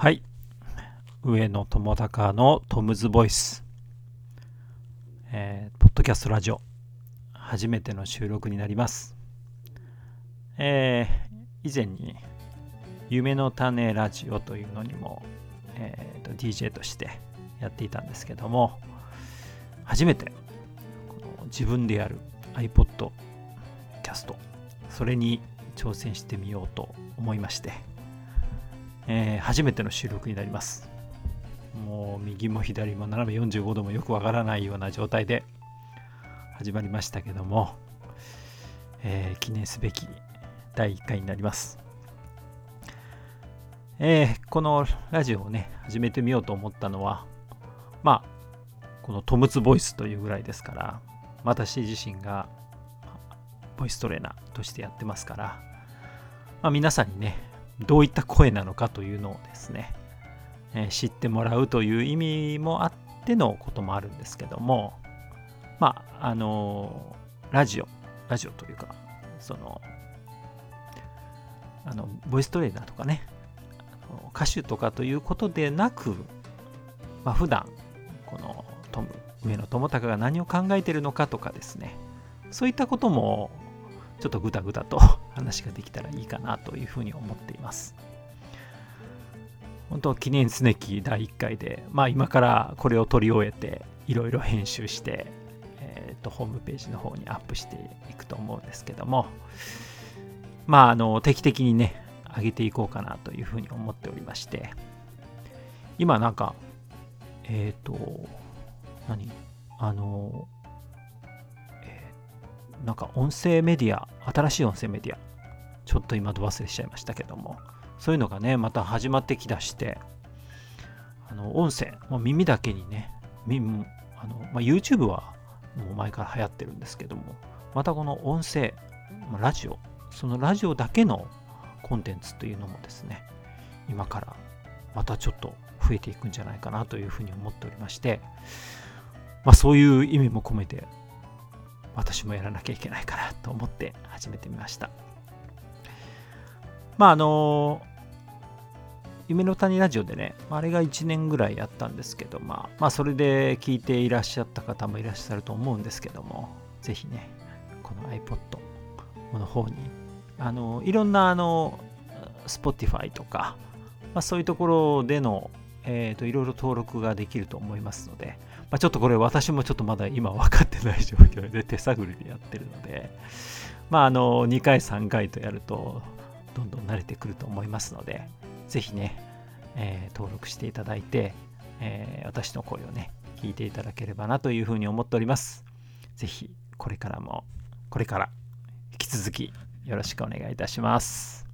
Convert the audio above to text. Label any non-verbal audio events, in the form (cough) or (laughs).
はい。上野友高のトムズボイス。えー、ポッドキャストラジオ。初めての収録になります。えー、以前に、夢の種ラジオというのにも、えーと、DJ としてやっていたんですけども、初めて自分でやる iPod キャスト、それに挑戦してみようと思いまして、えー初めての収録になります。もう右も左も斜め45度もよくわからないような状態で始まりましたけども、えー記念すべき第1回になります。えーこのラジオをね、始めてみようと思ったのは、まあ、このトムツボイスというぐらいですから、私自身がボイストレーナーとしてやってますから、まあ、皆さんにね、どういった声なのかというのをですね、えー知ってもらうという意味もあってのこともあるんですけども、まあ、あのーラジオ、ラジオというか、その、あの、ボイストレーナーとかね、歌手とかということでなく、まあ、普段、このトム、上野友隆が何を考えてるのかとかですね、そういったことも、ちょっとぐだぐだと (laughs) 話ができたらいいかなというふうに思っています。本当記念すべき第1回で、まあ今からこれを取り終えて、いろいろ編集して、えーと、ホームページの方にアップしていくと思うんですけども、まああの、定期的にね、上げていこうかなというふうに思っておりまして、今なんか、えっ、と、何？あの、なんか音声メディア、新しい音声メディア、ちょっと今度忘れしちゃいましたけども、そういうのがね、また始まってきだして、あの音声、もう耳だけにね、耳あのまあ、YouTube はもう前から流行ってるんですけども、またこの音声、まラジオ、そのラジオだけのコンテンツというのもですね、今からまたちょっと増えていくんじゃないかなというふうに思っておりまして、まあ、そういう意味も込めて、私もやらなきゃいけないかなと思って始めてみました。まああの夢の谷ラジオでね、あれが1年ぐらいやったんですけど、まあ、まあそれで聞いていらっしゃった方もいらっしゃると思うんですけども、ぜひね、この iPod の方に、あのいろんなあの Spotify とか、まあ、そういうところでの、えー、といろいろ登録ができると思いますので、まあ、ちょっとこれ私もちょっとまだ今分かってない状況で手探りでやってるので、まあ、あの2回3回とやるとどんどん慣れてくると思いますのでぜひね、えー登録していただいて、えー私の声をね聞いていただければなというふうに思っております。ぜひこれからもこれから引き続きよろしくお願いいたします。